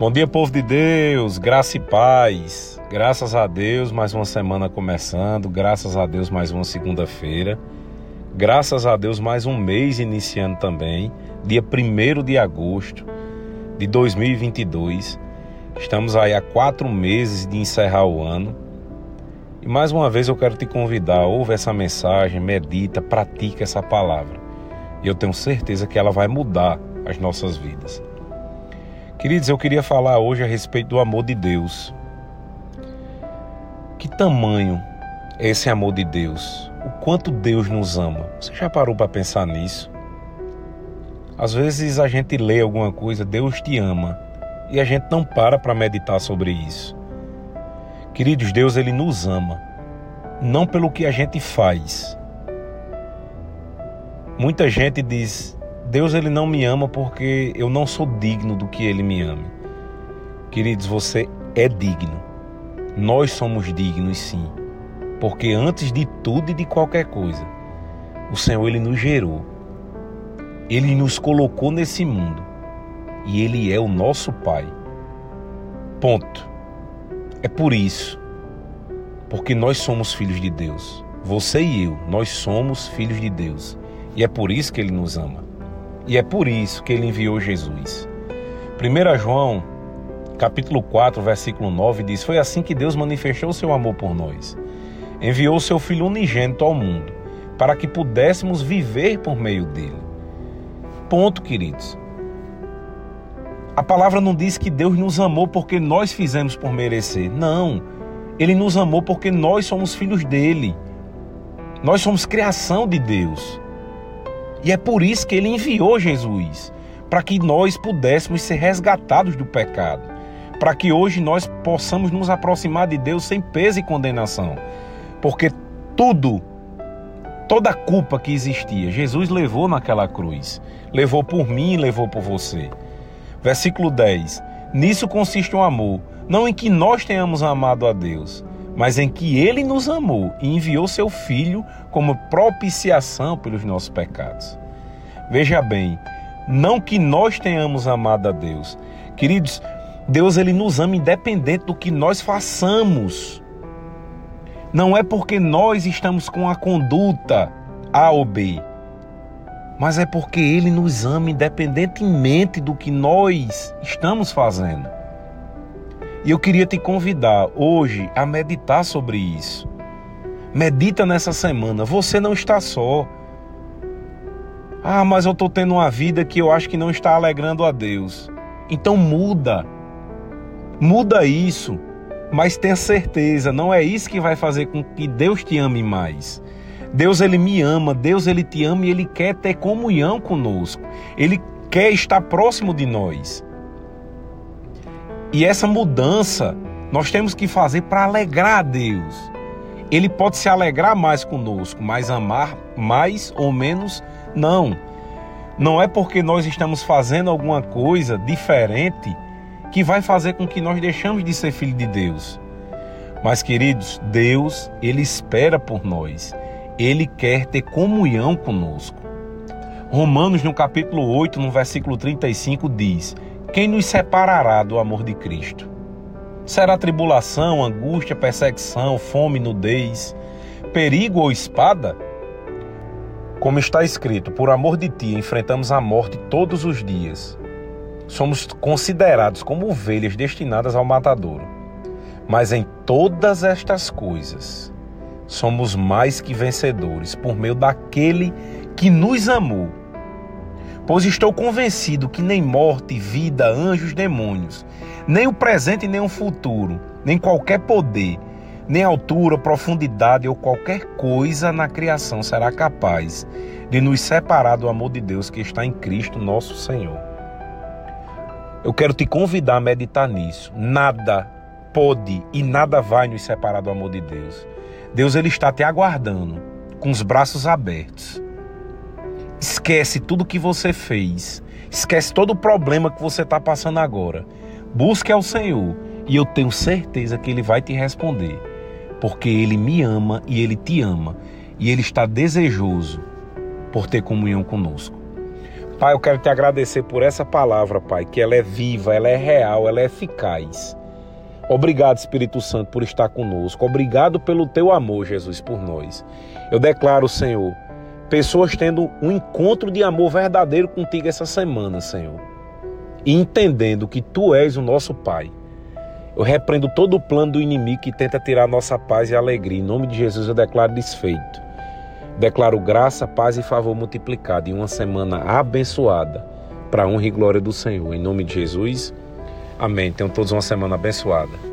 Bom dia, povo de Deus, graça e paz. Graças a Deus, mais uma semana começando, graças a Deus, mais uma segunda-feira. Graças a Deus, mais um mês iniciando também, dia 1 de agosto de 2022. Estamos aí há quatro meses de encerrar o ano. E mais uma vez eu quero te convidar, ouve essa mensagem, medita, pratica essa palavra. E eu tenho certeza que ela vai mudar as nossas vidas. Queridos, eu queria falar hoje a respeito do amor de Deus. Que tamanho é esse amor de Deus? O quanto Deus nos ama? Você já parou para pensar nisso? Às vezes a gente lê alguma coisa, Deus te ama, e a gente não para para meditar sobre isso. Queridos, Deus ele nos ama, não pelo que a gente faz. Muita gente diz: Deus ele não me ama porque eu não sou digno do que ele me ame. Queridos, você é digno. Nós somos dignos sim. Porque antes de tudo e de qualquer coisa, o Senhor ele nos gerou. Ele nos colocou nesse mundo e ele é o nosso pai. Ponto. É por isso. Porque nós somos filhos de Deus. Você e eu, nós somos filhos de Deus. E é por isso que ele nos ama. E é por isso que ele enviou Jesus. 1 João, capítulo 4, versículo 9 diz: Foi assim que Deus manifestou seu amor por nós. Enviou seu filho unigênito ao mundo, para que pudéssemos viver por meio dele. Ponto, queridos. A palavra não diz que Deus nos amou porque nós fizemos por merecer. Não. Ele nos amou porque nós somos filhos dele. Nós somos criação de Deus. E é por isso que ele enviou Jesus, para que nós pudéssemos ser resgatados do pecado, para que hoje nós possamos nos aproximar de Deus sem peso e condenação. Porque tudo, toda a culpa que existia, Jesus levou naquela cruz. Levou por mim e levou por você. Versículo 10. Nisso consiste o amor, não em que nós tenhamos amado a Deus, mas em que ele nos amou e enviou seu filho como propiciação pelos nossos pecados. Veja bem, não que nós tenhamos amado a Deus. Queridos, Deus ele nos ama independente do que nós façamos. Não é porque nós estamos com a conduta A ou B, mas é porque ele nos ama independentemente do que nós estamos fazendo. E eu queria te convidar hoje a meditar sobre isso. Medita nessa semana. Você não está só. Ah, mas eu estou tendo uma vida que eu acho que não está alegrando a Deus. Então muda. Muda isso. Mas tenha certeza, não é isso que vai fazer com que Deus te ame mais. Deus ele me ama, Deus ele te ama e ele quer ter comunhão conosco. Ele quer estar próximo de nós. E essa mudança nós temos que fazer para alegrar a Deus. Ele pode se alegrar mais conosco, mas amar mais ou menos não. Não é porque nós estamos fazendo alguma coisa diferente que vai fazer com que nós deixamos de ser filho de Deus. Mas queridos, Deus, ele espera por nós. Ele quer ter comunhão conosco. Romanos no capítulo 8, no versículo 35 diz: quem nos separará do amor de Cristo? Será tribulação, angústia, perseguição, fome, nudez, perigo ou espada? Como está escrito, por amor de ti enfrentamos a morte todos os dias. Somos considerados como ovelhas destinadas ao matadouro. Mas em todas estas coisas, somos mais que vencedores por meio daquele que nos amou Pois estou convencido que nem morte, vida, anjos, demônios, nem o presente nem o futuro, nem qualquer poder, nem altura, profundidade ou qualquer coisa na criação será capaz de nos separar do amor de Deus que está em Cristo nosso Senhor. Eu quero te convidar a meditar nisso. Nada pode e nada vai nos separar do amor de Deus. Deus ele está te aguardando com os braços abertos Esquece tudo que você fez. Esquece todo o problema que você está passando agora. Busque ao Senhor e eu tenho certeza que Ele vai te responder. Porque Ele me ama e Ele te ama. E Ele está desejoso por ter comunhão conosco. Pai, eu quero te agradecer por essa palavra, Pai, que ela é viva, ela é real, ela é eficaz. Obrigado, Espírito Santo, por estar conosco. Obrigado pelo teu amor, Jesus, por nós. Eu declaro, Senhor, pessoas tendo um encontro de amor verdadeiro contigo essa semana, Senhor. E entendendo que tu és o nosso Pai. Eu repreendo todo o plano do inimigo que tenta tirar nossa paz e alegria. Em nome de Jesus eu declaro desfeito. Declaro graça, paz e favor multiplicado em uma semana abençoada para a honra e glória do Senhor. Em nome de Jesus. Amém. Tenham todos uma semana abençoada.